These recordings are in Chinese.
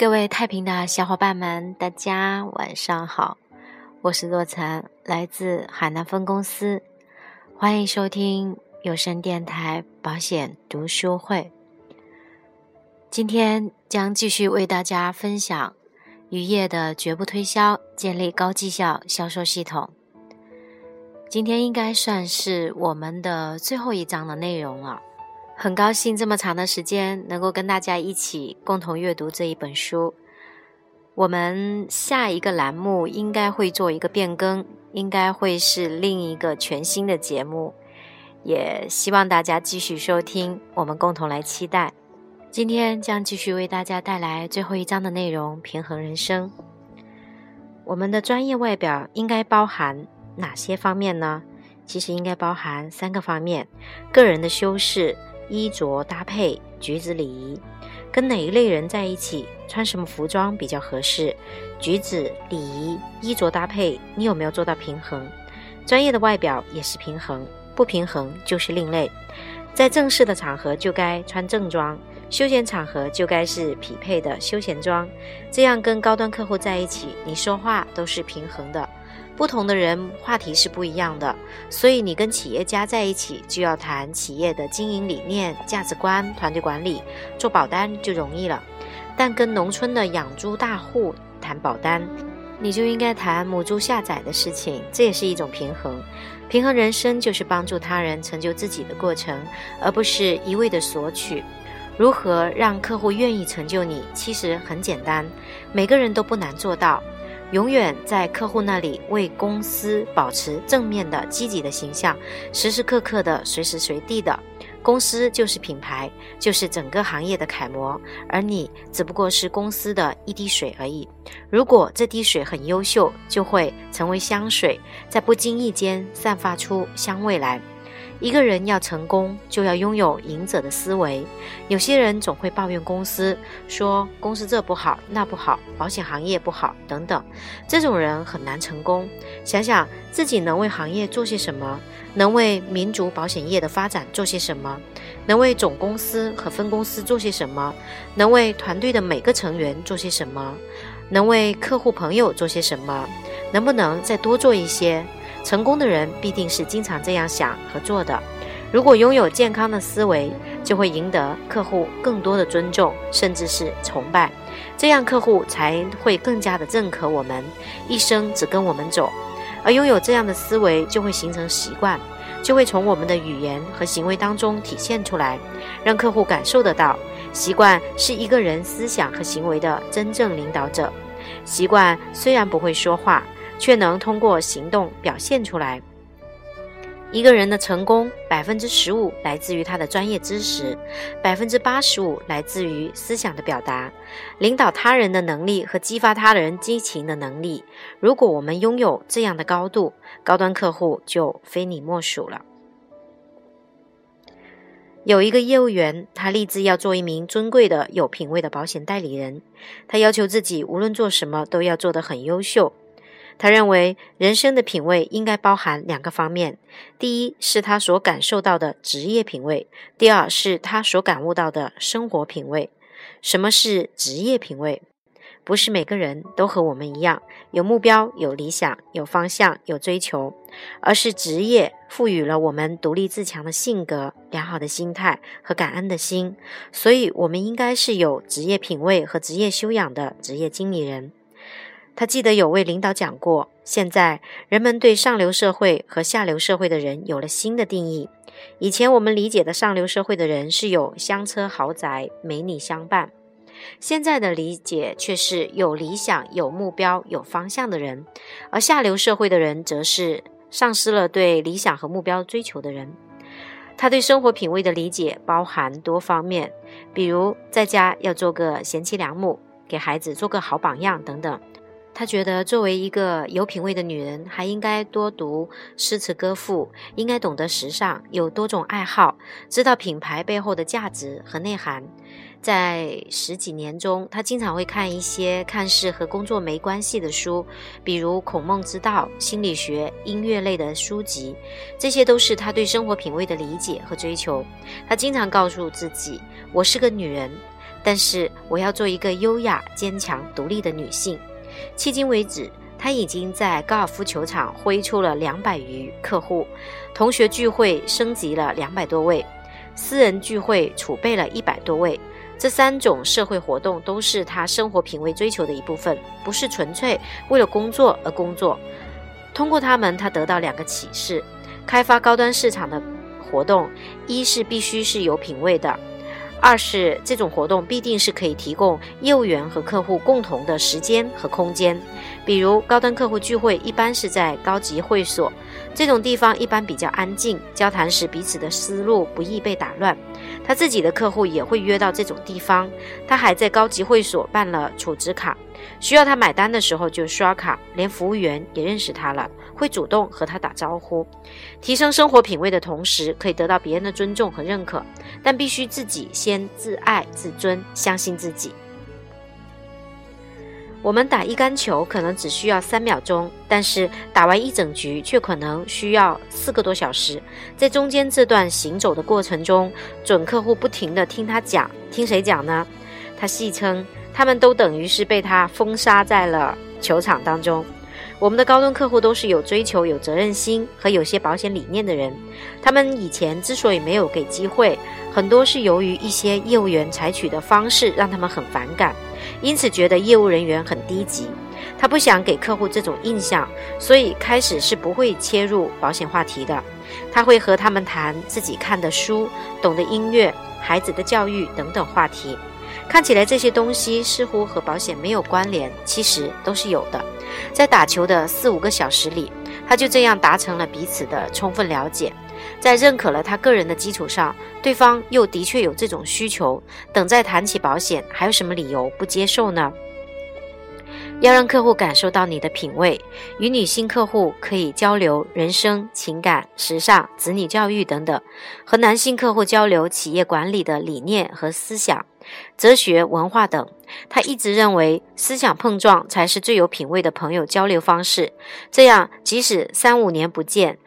各位太平的小伙伴们，大家晚上好，我是洛晨，来自海南分公司，欢迎收听有声电台保险读书会。今天将继续为大家分享渔业的绝不推销，建立高绩效销售系统。今天应该算是我们的最后一章的内容了。很高兴这么长的时间能够跟大家一起共同阅读这一本书。我们下一个栏目应该会做一个变更，应该会是另一个全新的节目，也希望大家继续收听，我们共同来期待。今天将继续为大家带来最后一章的内容：平衡人生。我们的专业外表应该包含哪些方面呢？其实应该包含三个方面：个人的修饰。衣着搭配、举止礼仪，跟哪一类人在一起，穿什么服装比较合适？举止礼仪、衣着搭配，你有没有做到平衡？专业的外表也是平衡，不平衡就是另类。在正式的场合就该穿正装，休闲场合就该是匹配的休闲装。这样跟高端客户在一起，你说话都是平衡的。不同的人话题是不一样的，所以你跟企业家在一起就要谈企业的经营理念、价值观、团队管理，做保单就容易了。但跟农村的养猪大户谈保单，你就应该谈母猪下崽的事情，这也是一种平衡。平衡人生就是帮助他人成就自己的过程，而不是一味的索取。如何让客户愿意成就你？其实很简单，每个人都不难做到。永远在客户那里为公司保持正面的、积极的形象，时时刻刻的、随时随地的，公司就是品牌，就是整个行业的楷模，而你只不过是公司的一滴水而已。如果这滴水很优秀，就会成为香水，在不经意间散发出香味来。一个人要成功，就要拥有赢者的思维。有些人总会抱怨公司，说公司这不好那不好，保险行业不好等等。这种人很难成功。想想自己能为行业做些什么，能为民族保险业的发展做些什么，能为总公司和分公司做些什么，能为团队的每个成员做些什么，能为客户朋友做些什么，能不能再多做一些？成功的人必定是经常这样想和做的。如果拥有健康的思维，就会赢得客户更多的尊重，甚至是崇拜。这样客户才会更加的认可我们，一生只跟我们走。而拥有这样的思维，就会形成习惯，就会从我们的语言和行为当中体现出来，让客户感受得到。习惯是一个人思想和行为的真正领导者。习惯虽然不会说话。却能通过行动表现出来。一个人的成功，百分之十五来自于他的专业知识，百分之八十五来自于思想的表达，领导他人的能力和激发他人激情的能力。如果我们拥有这样的高度，高端客户就非你莫属了。有一个业务员，他立志要做一名尊贵的、有品位的保险代理人。他要求自己无论做什么都要做得很优秀。他认为人生的品味应该包含两个方面：第一是他所感受到的职业品味；第二是他所感悟到的生活品味。什么是职业品味？不是每个人都和我们一样有目标、有理想、有方向、有追求，而是职业赋予了我们独立自强的性格、良好的心态和感恩的心。所以，我们应该是有职业品味和职业修养的职业经理人。他记得有位领导讲过，现在人们对上流社会和下流社会的人有了新的定义。以前我们理解的上流社会的人是有香车豪宅、美女相伴，现在的理解却是有理想、有目标、有方向的人。而下流社会的人则是丧失了对理想和目标追求的人。他对生活品味的理解包含多方面，比如在家要做个贤妻良母，给孩子做个好榜样等等。他觉得，作为一个有品位的女人，还应该多读诗词歌赋，应该懂得时尚，有多种爱好，知道品牌背后的价值和内涵。在十几年中，他经常会看一些看似和工作没关系的书，比如《孔孟之道》、心理学、音乐类的书籍，这些都是他对生活品味的理解和追求。他经常告诉自己：“我是个女人。”但是我要做一个优雅、坚强、独立的女性。迄今为止，他已经在高尔夫球场挥出了两百余客户，同学聚会升级了两百多位，私人聚会储备了一百多位。这三种社会活动都是他生活品味追求的一部分，不是纯粹为了工作而工作。通过他们，他得到两个启示：开发高端市场的活动，一是必须是有品位的。二是这种活动必定是可以提供业务员和客户共同的时间和空间，比如高端客户聚会一般是在高级会所，这种地方一般比较安静，交谈时彼此的思路不易被打乱。他自己的客户也会约到这种地方，他还在高级会所办了储值卡，需要他买单的时候就刷卡，连服务员也认识他了。会主动和他打招呼，提升生活品味的同时，可以得到别人的尊重和认可，但必须自己先自爱自尊，相信自己。我们打一杆球可能只需要三秒钟，但是打完一整局却可能需要四个多小时。在中间这段行走的过程中，准客户不停地听他讲，听谁讲呢？他戏称，他们都等于是被他封杀在了球场当中。我们的高端客户都是有追求、有责任心和有些保险理念的人。他们以前之所以没有给机会，很多是由于一些业务员采取的方式让他们很反感，因此觉得业务人员很低级。他不想给客户这种印象，所以开始是不会切入保险话题的。他会和他们谈自己看的书、懂的音乐、孩子的教育等等话题。看起来这些东西似乎和保险没有关联，其实都是有的。在打球的四五个小时里，他就这样达成了彼此的充分了解。在认可了他个人的基础上，对方又的确有这种需求，等再谈起保险，还有什么理由不接受呢？要让客户感受到你的品味，与女性客户可以交流人生、情感、时尚、子女教育等等；和男性客户交流企业管理的理念和思想、哲学、文化等。他一直认为，思想碰撞才是最有品位的朋友交流方式。这样，即使三五年不见。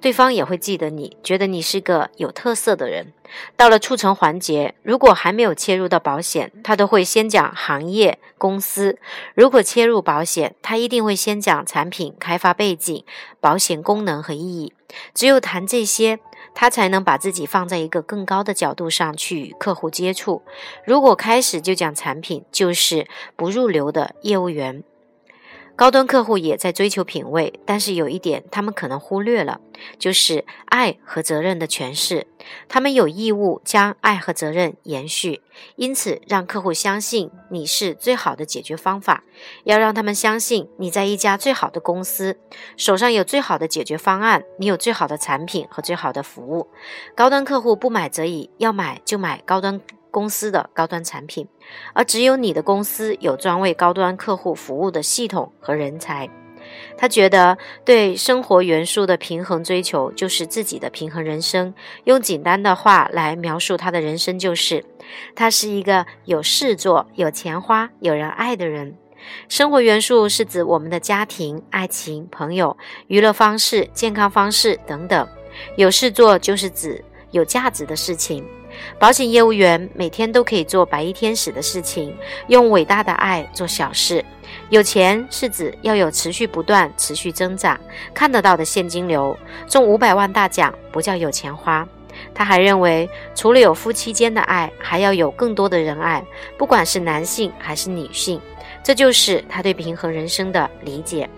对方也会记得你，觉得你是个有特色的人。到了促成环节，如果还没有切入到保险，他都会先讲行业、公司；如果切入保险，他一定会先讲产品开发背景、保险功能和意义。只有谈这些，他才能把自己放在一个更高的角度上去与客户接触。如果开始就讲产品，就是不入流的业务员。高端客户也在追求品味，但是有一点他们可能忽略了，就是爱和责任的诠释。他们有义务将爱和责任延续，因此让客户相信你是最好的解决方法。要让他们相信你在一家最好的公司，手上有最好的解决方案，你有最好的产品和最好的服务。高端客户不买则已，要买就买高端。公司的高端产品，而只有你的公司有专为高端客户服务的系统和人才。他觉得对生活元素的平衡追求就是自己的平衡人生。用简单的话来描述他的人生，就是他是一个有事做、有钱花、有人爱的人。生活元素是指我们的家庭、爱情、朋友、娱乐方式、健康方式等等。有事做就是指有价值的事情。保险业务员每天都可以做白衣天使的事情，用伟大的爱做小事。有钱是指要有持续不断、持续增长、看得到的现金流。中五百万大奖不叫有钱花。他还认为，除了有夫妻间的爱，还要有更多的人爱，不管是男性还是女性。这就是他对平衡人生的理解。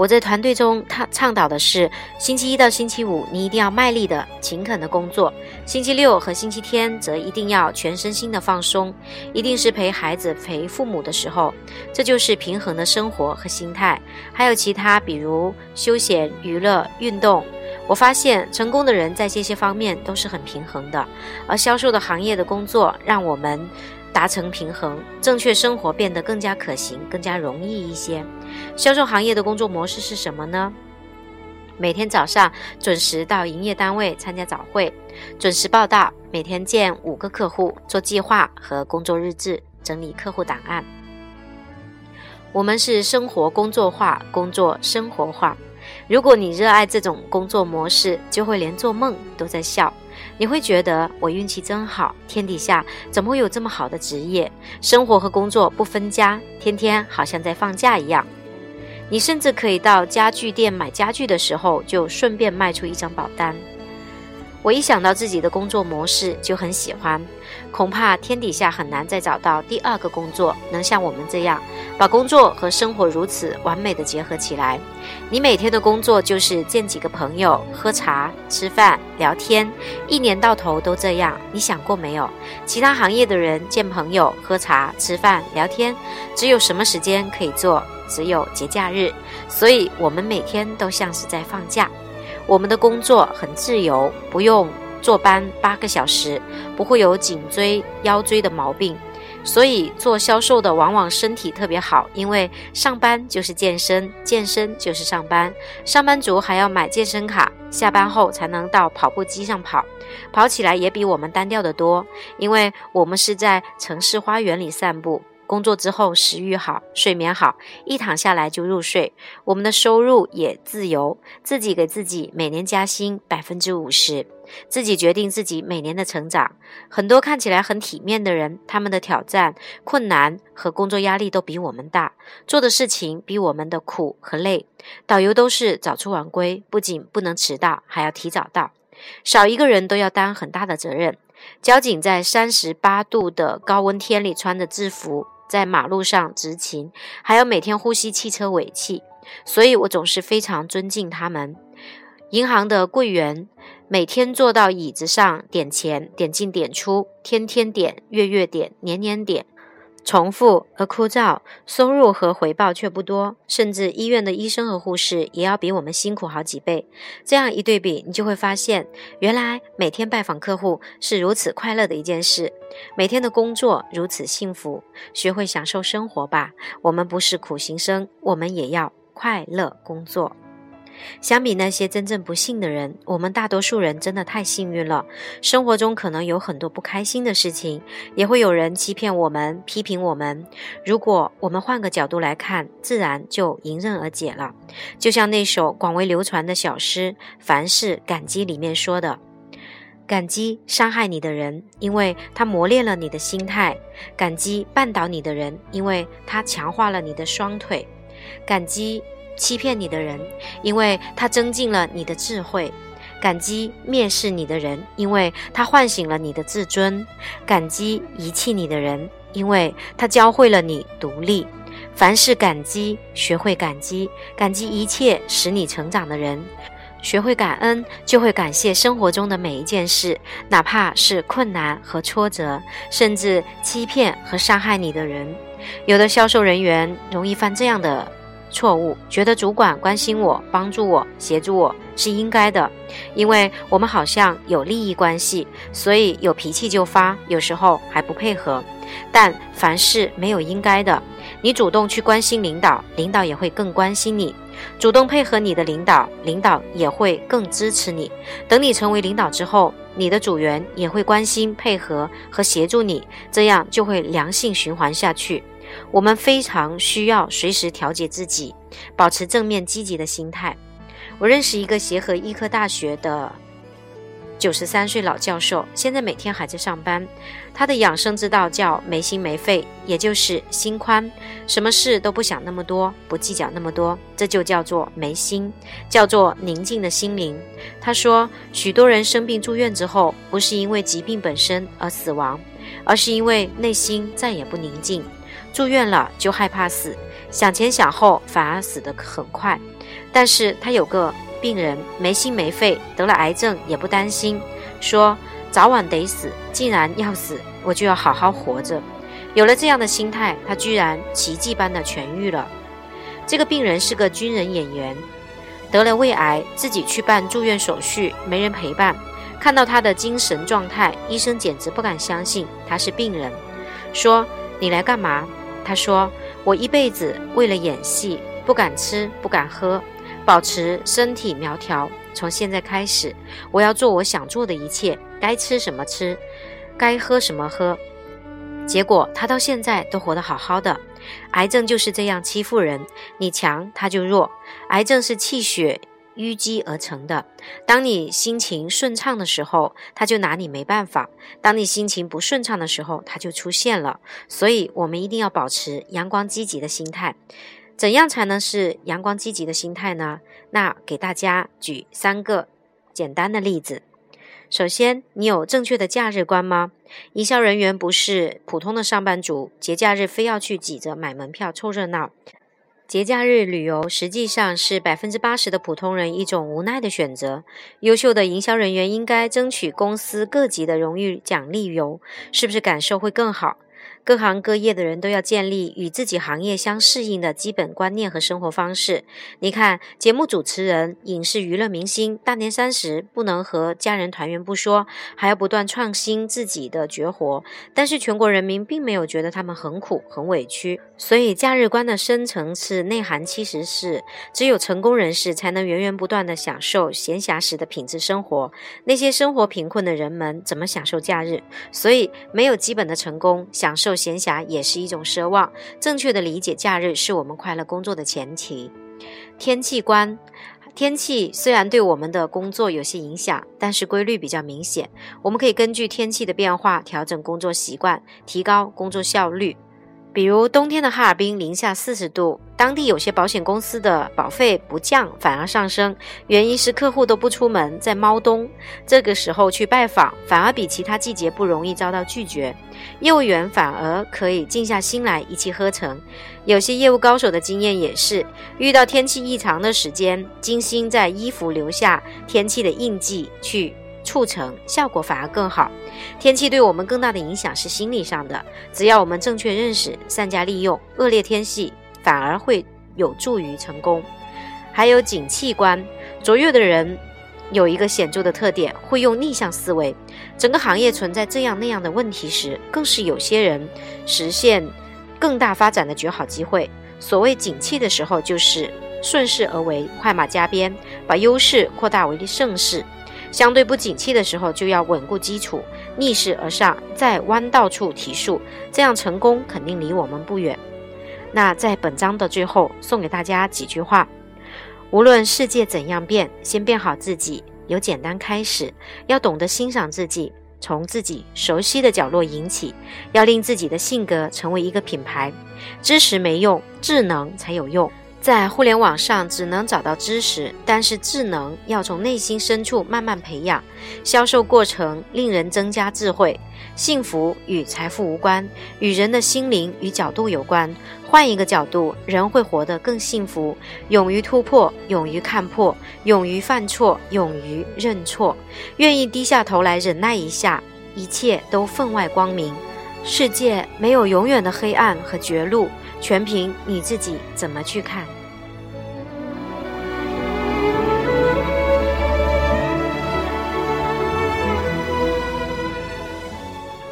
我在团队中，他倡导的是星期一到星期五你一定要卖力的、勤恳的工作，星期六和星期天则一定要全身心的放松，一定是陪孩子、陪父母的时候，这就是平衡的生活和心态。还有其他，比如休闲、娱乐、运动。我发现成功的人在这些方面都是很平衡的，而销售的行业的工作让我们。达成平衡，正确生活变得更加可行，更加容易一些。销售行业的工作模式是什么呢？每天早上准时到营业单位参加早会，准时报到，每天见五个客户，做计划和工作日志，整理客户档案。我们是生活工作化，工作生活化。如果你热爱这种工作模式，就会连做梦都在笑。你会觉得我运气真好，天底下怎么会有这么好的职业，生活和工作不分家，天天好像在放假一样。你甚至可以到家具店买家具的时候，就顺便卖出一张保单。我一想到自己的工作模式就很喜欢，恐怕天底下很难再找到第二个工作能像我们这样，把工作和生活如此完美的结合起来。你每天的工作就是见几个朋友、喝茶、吃饭、聊天，一年到头都这样。你想过没有？其他行业的人见朋友、喝茶、吃饭、聊天，只有什么时间可以做？只有节假日。所以我们每天都像是在放假。我们的工作很自由，不用坐班八个小时，不会有颈椎、腰椎的毛病。所以做销售的往往身体特别好，因为上班就是健身，健身就是上班。上班族还要买健身卡，下班后才能到跑步机上跑，跑起来也比我们单调得多，因为我们是在城市花园里散步。工作之后，食欲好，睡眠好，一躺下来就入睡。我们的收入也自由，自己给自己每年加薪百分之五十，自己决定自己每年的成长。很多看起来很体面的人，他们的挑战、困难和工作压力都比我们大，做的事情比我们的苦和累。导游都是早出晚归，不仅不能迟到，还要提早到，少一个人都要担很大的责任。交警在三十八度的高温天里穿着制服。在马路上执勤，还要每天呼吸汽车尾气，所以我总是非常尊敬他们。银行的柜员每天坐到椅子上点钱，点进点出，天天点，月月点，年年点。重复而枯燥，收入和回报却不多，甚至医院的医生和护士也要比我们辛苦好几倍。这样一对比，你就会发现，原来每天拜访客户是如此快乐的一件事，每天的工作如此幸福。学会享受生活吧，我们不是苦行僧，我们也要快乐工作。相比那些真正不幸的人，我们大多数人真的太幸运了。生活中可能有很多不开心的事情，也会有人欺骗我们、批评我们。如果我们换个角度来看，自然就迎刃而解了。就像那首广为流传的小诗《凡事感激》里面说的：“感激伤害你的人，因为他磨练了你的心态；感激绊倒你的人，因为他强化了你的双腿；感激。”欺骗你的人，因为他增进了你的智慧；感激蔑视你的人，因为他唤醒了你的自尊；感激遗弃你的人，因为他教会了你独立。凡事感激，学会感激，感激一切使你成长的人，学会感恩，就会感谢生活中的每一件事，哪怕是困难和挫折，甚至欺骗和伤害你的人。有的销售人员容易犯这样的。错误，觉得主管关心我、帮助我、协助我是应该的，因为我们好像有利益关系，所以有脾气就发，有时候还不配合。但凡事没有应该的，你主动去关心领导，领导也会更关心你；主动配合你的领导，领导也会更支持你。等你成为领导之后，你的组员也会关心、配合和协助你，这样就会良性循环下去。我们非常需要随时调节自己，保持正面积极的心态。我认识一个协和医科大学的九十三岁老教授，现在每天还在上班。他的养生之道叫没心没肺，也就是心宽，什么事都不想那么多，不计较那么多，这就叫做没心，叫做宁静的心灵。他说，许多人生病住院之后，不是因为疾病本身而死亡，而是因为内心再也不宁静。住院了就害怕死，想前想后反而死得很快。但是他有个病人没心没肺，得了癌症也不担心，说早晚得死，既然要死，我就要好好活着。有了这样的心态，他居然奇迹般的痊愈了。这个病人是个军人演员，得了胃癌，自己去办住院手续，没人陪伴。看到他的精神状态，医生简直不敢相信他是病人，说：“你来干嘛？”他说：“我一辈子为了演戏，不敢吃，不敢喝，保持身体苗条。从现在开始，我要做我想做的一切，该吃什么吃，该喝什么喝。结果他到现在都活得好好的。癌症就是这样欺负人，你强他就弱。癌症是气血淤积而成的。当你心情顺畅的时候，它就拿你没办法；当你心情不顺畅的时候，它就出现了。所以，我们一定要保持阳光积极的心态。怎样才能是阳光积极的心态呢？那给大家举三个简单的例子。首先，你有正确的假日观吗？营销人员不是普通的上班族，节假日非要去挤着买门票凑热闹。节假日旅游实际上是百分之八十的普通人一种无奈的选择。优秀的营销人员应该争取公司各级的荣誉奖励游，是不是感受会更好？各行各业的人都要建立与自己行业相适应的基本观念和生活方式。你看，节目主持人、影视娱乐明星，大年三十不能和家人团圆不说，还要不断创新自己的绝活。但是全国人民并没有觉得他们很苦、很委屈。所以，假日观的深层次内涵其实是：只有成功人士才能源源不断地享受闲暇时的品质生活。那些生活贫困的人们怎么享受假日？所以，没有基本的成功，享受受。闲暇也是一种奢望。正确的理解假日是我们快乐工作的前提。天气观，天气虽然对我们的工作有些影响，但是规律比较明显。我们可以根据天气的变化调整工作习惯，提高工作效率。比如冬天的哈尔滨零下四十度，当地有些保险公司的保费不降反而上升，原因是客户都不出门在猫冬，这个时候去拜访反而比其他季节不容易遭到拒绝，业务员反而可以静下心来一气呵成。有些业务高手的经验也是，遇到天气异常的时间，精心在衣服留下天气的印记去。促成效果反而更好。天气对我们更大的影响是心理上的，只要我们正确认识、善加利用，恶劣天气反而会有助于成功。还有景气观，卓越的人有一个显著的特点，会用逆向思维。整个行业存在这样那样的问题时，更是有些人实现更大发展的绝好机会。所谓景气的时候，就是顺势而为，快马加鞭，把优势扩大为盛世。相对不景气的时候，就要稳固基础，逆势而上，在弯道处提速，这样成功肯定离我们不远。那在本章的最后，送给大家几句话：无论世界怎样变，先变好自己，由简单开始，要懂得欣赏自己，从自己熟悉的角落引起，要令自己的性格成为一个品牌。知识没用，智能才有用。在互联网上只能找到知识，但是智能要从内心深处慢慢培养。销售过程令人增加智慧。幸福与财富无关，与人的心灵与角度有关。换一个角度，人会活得更幸福。勇于突破，勇于看破，勇于犯错，勇于认错，愿意低下头来忍耐一下，一切都分外光明。世界没有永远的黑暗和绝路。全凭你自己怎么去看。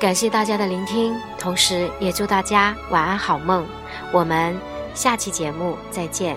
感谢大家的聆听，同时也祝大家晚安好梦。我们下期节目再见。